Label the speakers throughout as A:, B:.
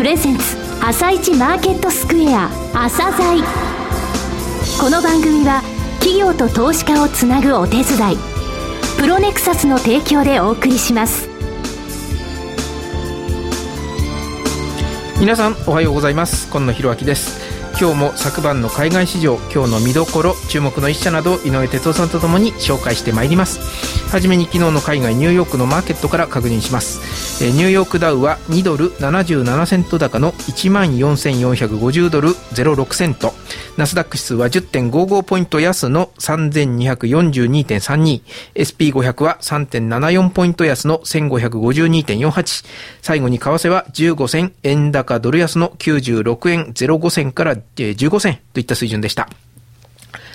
A: プレゼンツ朝一マーケットスクエア朝鮮この番組は企業と投資家をつなぐお手伝いプロネクサスの提供でお送りします。
B: 皆さんおはようございます。今野博明です。今日も昨晩の海外市場今日の見どころ注目の一社など井上哲夫さんとともに紹介してまいります。はじめに昨日の海外ニューヨークのマーケットから確認します。ニューヨークダウは2ドル77セント高の14,450ドル06セント。ナスダック指数は10.55ポイント安の 3242.32SP500 は3.74ポイント安の1552.48最後に為替は15銭円高ドル安の96円05銭から15銭といった水準でした。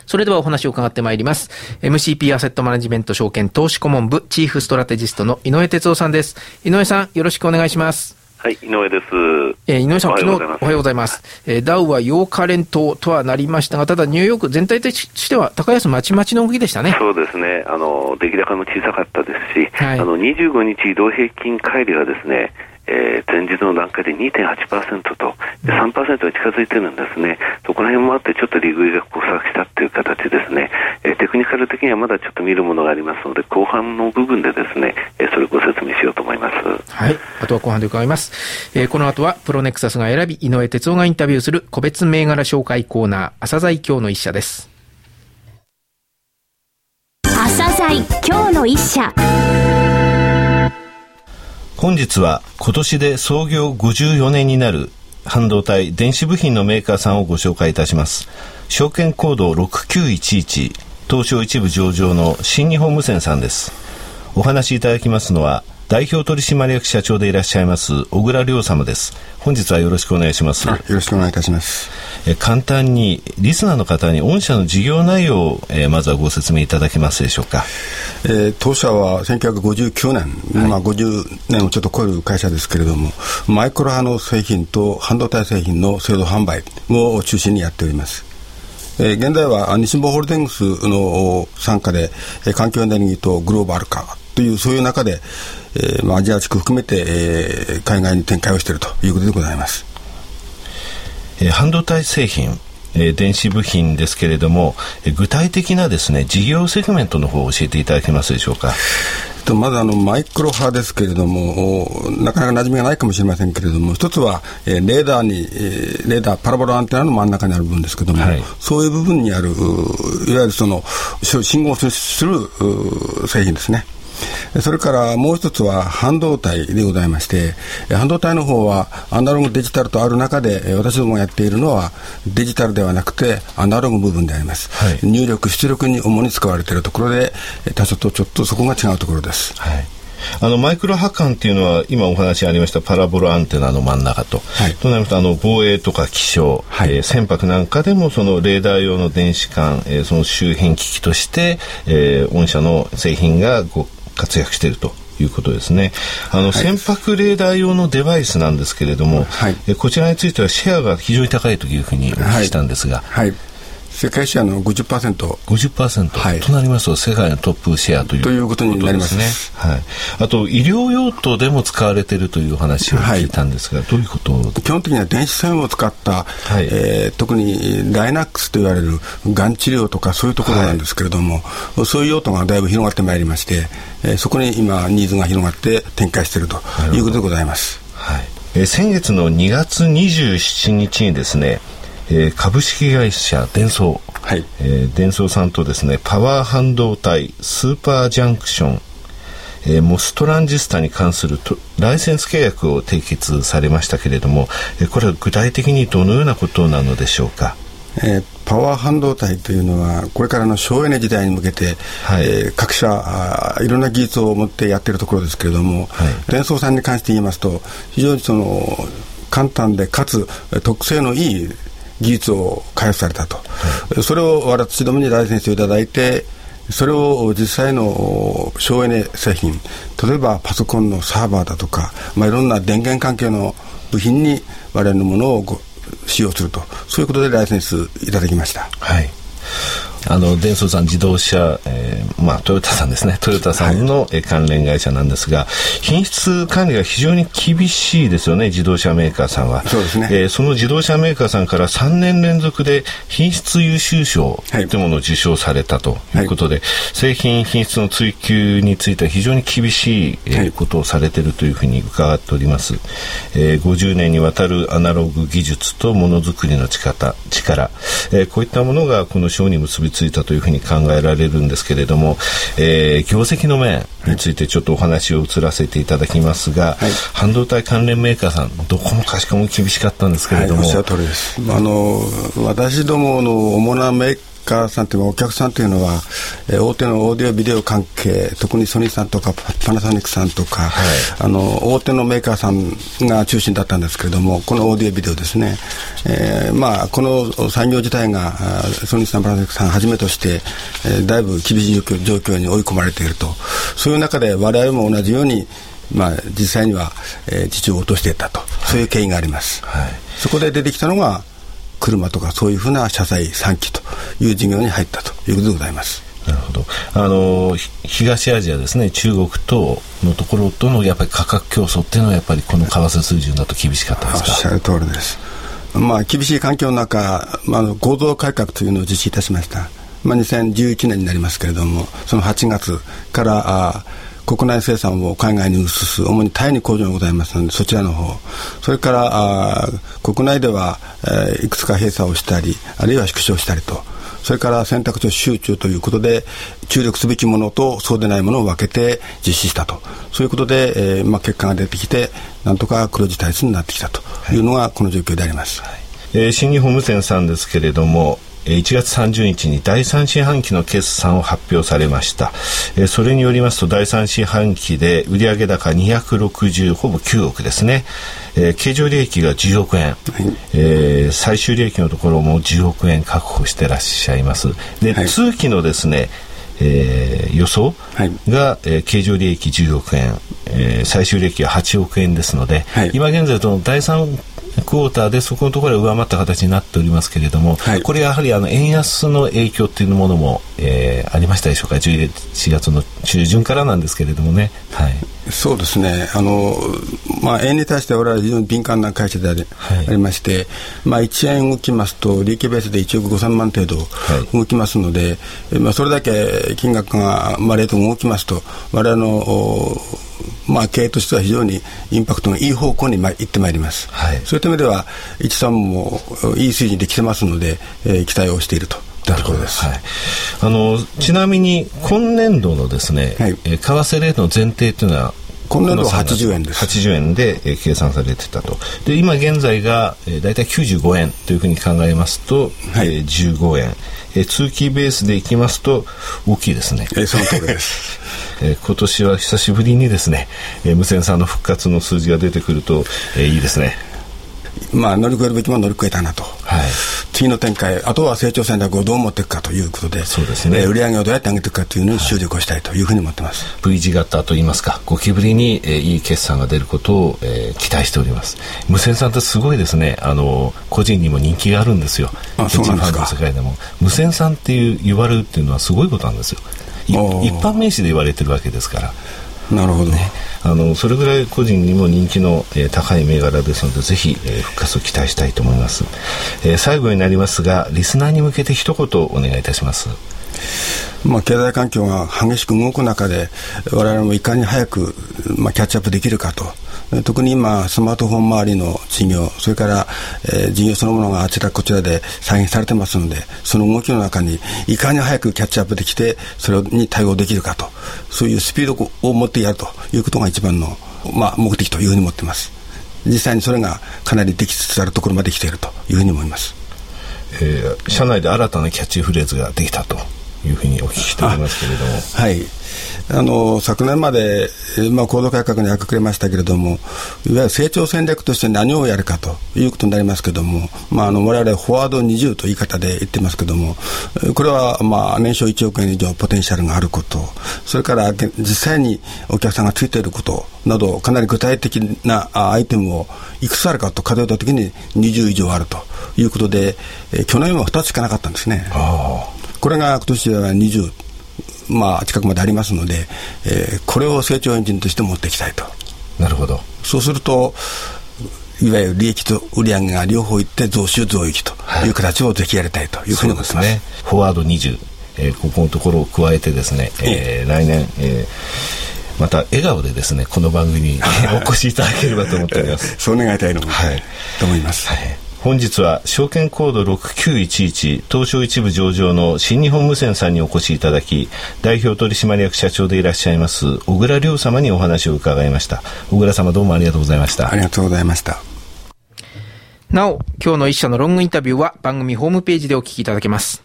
B: それではお話を伺ってまいります。MCP アセットマネジメント証券投資顧問部チーフストラテジストの井上哲夫さんです。井上さん、よろしくお願いします。
C: はい、井上です。
B: えー、井上さん、昨日、おはようございます。えー、ダウは8日連投とはなりましたが、ただニューヨーク全体としては高安まちまちの動きでしたね。
C: そうですね。あの、出来高も小さかったですし、はい、あの、25日移動平均乖離はですね、えー、前日の段階で2.8%と3%が近づいてるんですね、そこら辺もあってちょっと利食いが交錯したという形ですね、えー、テクニカル的にはまだちょっと見るものがありますので後半の部分でですね、えー、それをご説明しようと思います。
B: はい、あとは後半で伺います。えー、この後はプロネクサスが選び井上哲夫がインタビューする個別銘柄紹介コーナー朝鮮今日の一社です。
A: 朝鮮今日の一社。
D: 本日は今年で創業54年になる半導体電子部品のメーカーさんをご紹介いたします。証券コード6911東証一部上場の新日本無線さんです。お話しいただきますのは代表取締役社長でいらっしゃいます小倉亮様です。本日はよろしくお願いします。よ
E: ろしくお願いいたします。
D: え簡単にリスナーの方に御社の事業内容を、えー、まずはご説明いただけますでしょうか、
E: えー、当社は1959年、はい、まあ、50年をちょっと超える会社ですけれどもマイクロ波の製品と半導体製品の製造販売を中心にやっておりますえー、現在は日本ホールディングスの傘下で、えー、環境エネルギーとグローバル化というそういう中で、えーまあ、アジア地区含めて、えー、海外に展開をしているということでございます。
D: えー、半導体製品え電子部品ですけれども、具体的なですね事業セグメントの方を教えていただけますでしょうか。
E: まずあのマイクロ波ですけれども、なかなか馴染みがないかもしれませんけれども、一つは、えー、レーダーに、えー、レーダー、パラボラアンテナの真ん中にある部分ですけれども、はい、そういう部分にある、いわゆるその信号をする製品ですね。それからもう一つは半導体でございまして、半導体の方はアナログデジタルとある中で、私どもがやっているのはデジタルではなくてアナログ部分であります。はい、入力、出力に主に使われているところで、他社とちょっとそこが違うところです。はい。
D: あのマイクロ波間っていうのは今お話ありましたパラボラアンテナの真ん中と、はい、となるとあの防衛とか気象、はい、えー、船舶なんかでもそのレーダー用の電子管、えー、その周辺機器として、えー、御社の製品がご活躍しているということですね。あの、はい、船舶レーダー用のデバイスなんですけれども、はい、こちらについてはシェアが非常に高いというふうにお聞きしたんですが、
E: はい、はい世界シェアの50%。
D: 50%、はい、となりますと、世界のトップシェアという
E: ということになりますね。
D: はい。あと、医療用途でも使われているという話を聞いたんですが、はい、どういうこと？
E: 基本的には電子線を使った、はい、えー、特にダイナックスと言われるがん治療とかそういうところなんですけれども、はい、そういう用途がだいぶ広がってまいりまして、えー、そこに今、ニーズが広がって展開しているということでございます。
D: はい。えー、先月の2月27日にですね、えー、株式会社デンソー、はい。えー、デンソーさんとですねパワー半導体スーパージャンクション、えー、モストランジスタに関するライセンス契約を締結されましたけれども、えー、これは具体的にどのようなことなのでしょうか？
E: えー、パワー半導体というのはこれからの省エネ時代に向けて、はい、えー、各社あいろんな技術を持ってやっているところですけれども、はい、電装さんに関して言いますと非常にその簡単でかつ特性のいい技術を開発されたと、はい、それを私どもにライセンスをいただいてそれを実際の省エネ製品例えばパソコンのサーバーだとか、まあ、いろんな電源関係の部品に我々のものを使用すると。そういうことでライセンスいただきました。
D: はい。あのデンソーさん自動車、えー、まあトヨタさんですね。トヨタさんの、はい、関連会社なんですが品質管理が非常に厳しいですよね自動車メーカーさんは。
E: そうですね、
D: えー、その自動車メーカーさんから3年連続で品質優秀賞とい。うものを受賞されたということで、はい、製品品質の追求については非常に厳しい、えー、ことをされているというふうに伺っております、えー、50年にわたるアナログ技術とものづくりの力力、えー、こういったものがこの賞に結びついたというふうに考えられるんですけれども、えー、業績の面についてちょっとお話を移らせていただきますが、はい、半導体関連メーカーさんどこもかしこも厳しかったんですけれども、はい、おっしゃる通りです。
E: あの私どもの主なメーカーさんというお客さんというのは、えー、大手のオーディオビデオ関係特にソニーさんとかパナソニックさんとか、はい、あの大手のメーカーさんが中心だったんですけれどもこのオーディオビデオですね、えー、まあこの産業自体がソニーさんパナソニックさんはじめとして、えー、だいぶ厳しい状況に追い込まれていると。そういう中で我々も同じようにまあ、実際には、えー、受注を落としていったと、そういう経緯があります、はい、そこで出てきたのが車とかそういうふうな車載3機という事業に入ったということでございます。
D: なるほど。あの東アジアですね。中国とのところとのやっぱり価格競争っていうのはやっぱりこの為替水準だと厳しかったですか？
E: おっしゃる通りです。まあ厳しい環境の中、まあ、合同改革というのを実施いたしました。まあ、2011年になりますけれどもその8月からあ国内生産を海外に移す主にタイに工場がございますのでそちらの方。それからあ国内では、えー、いくつか閉鎖をしたりあるいは縮小したりとそれから選択肢集中ということで注力すべきものとそうでないものを分けて実施したと。そういうことで、えーまあ、結果が出てきてなんとか黒字体質になってきたというのがこの状況であります、はい、
D: えー、新日本無線さんですけれども1月30日に第3四半期の決算を発表されました。それによりますと第3四半期で売上高260ほぼ9億ですね。経常利益が10億円、はい、えー、最終利益のところも10億円確保してらっしゃいます。で、はい、通期のですねえー、予想が、はい、えー、経常利益10億円、えー、最終利益は8億円ですので、はい、今現在と第3クォーターでそこのところは上回った形になっておりますけれども、はい、これやはりあの円安の影響っていうものも、えー、ありましたでしょうか？11月の中旬からなんですけれどもね。はい。
E: そうですね、あのまあ、円に対して我々は非常に敏感な会社でありはい、ありまして、まあ、1円動きますと、利益ベースで1億5000万程度動きますので、はい、まあ、それだけ金額が、まあ、レートが動きますと、我々のまあ、経営としては非常にインパクトのいい方向にまいってまいります、はい、そういった意味では、一さんもいい水準できてますので、えー、期待をしていると。なるほど。です、はい、
D: あのちなみに今年度のですね、はい、為替レートの前提というのは
E: 今年度は80円です。
D: 80円で、えー、計算されてたと。で今現在が、えー、大体95円というふうに考えますと、はい、えー、15円、えー、通期ベースでいきますと大きいですね、
E: えー、その通りです。
D: えー、今年は久しぶりにですね、えー、無線さんの復活の数字が出てくると、えー、いいですね。
E: まあ、乗り越えるべきも乗り越えたなと、はい、次の展開、あとは成長戦略をどう持っていくかということで、そうですね、えー、売上をどうやって上げていくかというのに注力をしたいというふうに思ってます、
D: はい、V 字型といいますか、ゴキブリに、えー、いい決算が出ることを、えー、期待しております。無線さんってすごいですね、あの個人にも人気があるんですよ、
E: あそうなんですか
D: 世界でも。無線さんっていう言われるっていうのはすごいことなんですよ。一般名詞で言われてるわけですから。
E: なるほど、ね、
D: あのそれぐらい個人にも人気の、えー、高い銘柄ですのでぜひ、えー、復活を期待したいと思います、えー、最後になりますがリスナーに向けて一言お願いいたします。
E: まあ、経済環境が激しく動く中で我々もいかに早く、まあ、キャッチアップできるかと特に今、スマートフォン周りの事業、それから、えー、事業そのものがあちらこちらで再現されてますので、その動きの中にいかに早くキャッチアップできて、それに対応できるかと、そういうスピードを持ってやるということが一番の、まあ、目的というふうに思っています。実際にそれがかなりできつつあるところまで来ているというふうに思います。
D: えー、社内で新たなキャッチフレーズができたというふうにお聞きしておりますけれども。
E: はい。あの昨年まで、まあ、行動改革に明け暮れましたけれども、いわゆる成長戦略として何をやるかということになりますけれども、まあ、あの我々、フォワード20という言い方で言ってますけれども、これは、まあ、年商1億円以上ポテンシャルがあること、それから実際にお客さんがついていることなど、かなり具体的なアイテムをいくつあるかと数えたときに20以上あるということで、去年は2つしかなかったんですね。これが今年は20、まあ、近くまでありますので、えー、これを成長エンジンとして持っていきたいと。
D: なるほど。
E: そうすると、いわゆる利益と売上が両方いって増収増益という形をぜひやりたいというふうに思ってます。はい、ね。
D: フォワード20、えー、ここのところを加えてですね、えー、来年、えー、また笑顔でですねこの番組に お越しいただければと思っております。
E: そう願いたいのはい、と思います。はい
D: 本日は証券コード6911東証一部上場の新日本無線さんにお越しいただき代表取締役社長でいらっしゃいます小倉亮様にお話を伺いました。小倉様どうもありがとうございました。
E: ありがとうございました。
B: なお今日の一社のロングインタビューは番組ホームページでお聞きいただけます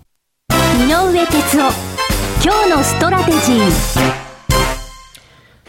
A: 井上哲夫今日のストラテジー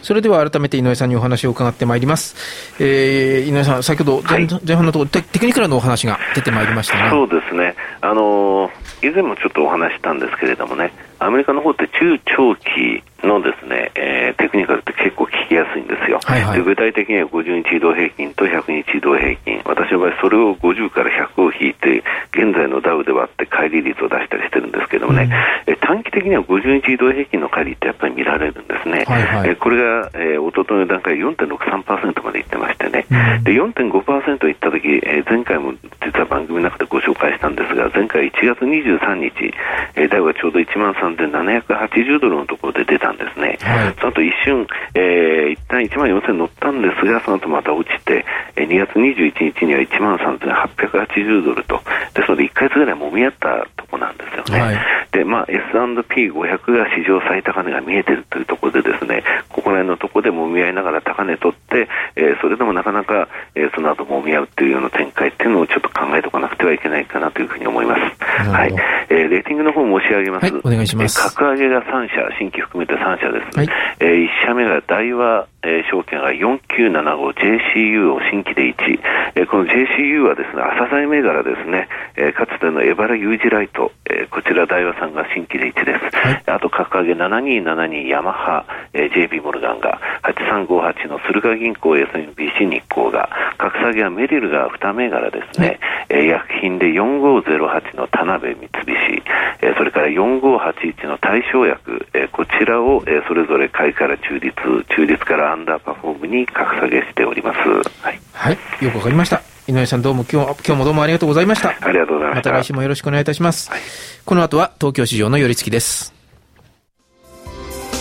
B: それでは改めて井上さんにお話を伺ってまいります。えー、井上さん、先ほど前はい、前半のところテ、テクニカルのお話が出てまいりましたね。
C: そうですね。あのー、以前もちょっとお話したんですけれどもね、アメリカの方って中長期のですね、えー、テクニカルって結構聞きやすいんですよ、はいはい、で具体的には50日移動平均と100日移動平均、私の場合、それを50から100を引いて、現在のダウで割って乖離率を出したりしてるんですけどもね、うん、え短期的には50日移動平均の乖離ってやっぱり見られるんですね、はいはい、えこれが、えー、一昨日の段階4.63%までいってましてね、うん、で4.5%いったとき、えー、前回も実は番組の中でご紹介したんですが、前回1月23日、えー、ダウがちょうど1万3780ドルのところで出たんですね、はい、その後一瞬、えー、一旦1万4000乗ったんですが、その後また落ちて、えー、2月21日には1万3880ドルと、ですので1か月ぐらいもみ合ったところなんですよね。はい、で、まあ、S&P500 が史上最高値が見えてるというところでですね、ここら辺のところでもみ合いながら高値取って、えー、それでもなかなか、えー、その後もみ合うというような展開っていうのをちょっと考えておかなくてはいけないかなというふうに思います。はい。えー、レーティングの方申し上げます。はい、
B: お願いします。
C: 格上げが3社、新規含めて3社です。はい、えー、1社目が大和、えー、証券が 4975JCU を新規で1、えー、この JCU はですね、朝鮮銘柄ですね、えー、かつてのエバラ U 字ライト、えー、こちら大和さんが新規で1です。はい、あと、格上げ7272ヤマハ、えー、JB モルガンが、8358の駿河銀行 SMBC 日光が、格下げはメリルが2銘柄ですね、はい、えー、薬品で4508の田辺三菱、えー、それから4581の大正薬、えー、こちらを、えー、それぞれ買いから中立、中立からアンダーパフォームに格下げしております。
B: はい、はい、よくわかりました。井上さんどうも今日今日もどうもありがとうございました。
C: ありがとうございました。ま
B: た来週もよろしくお願いいたします。はい、この後は東京市場の寄り付きです。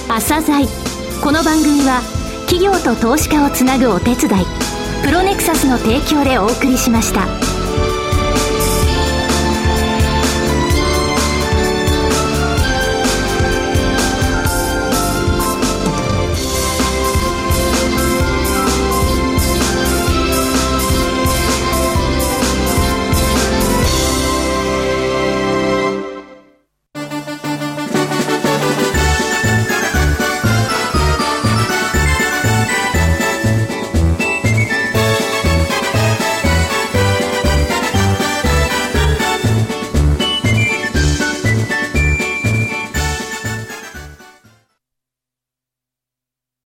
A: 朝鮮この番組は企業と投資家をつなぐお手伝いプロネクサスの提供でお送りしました。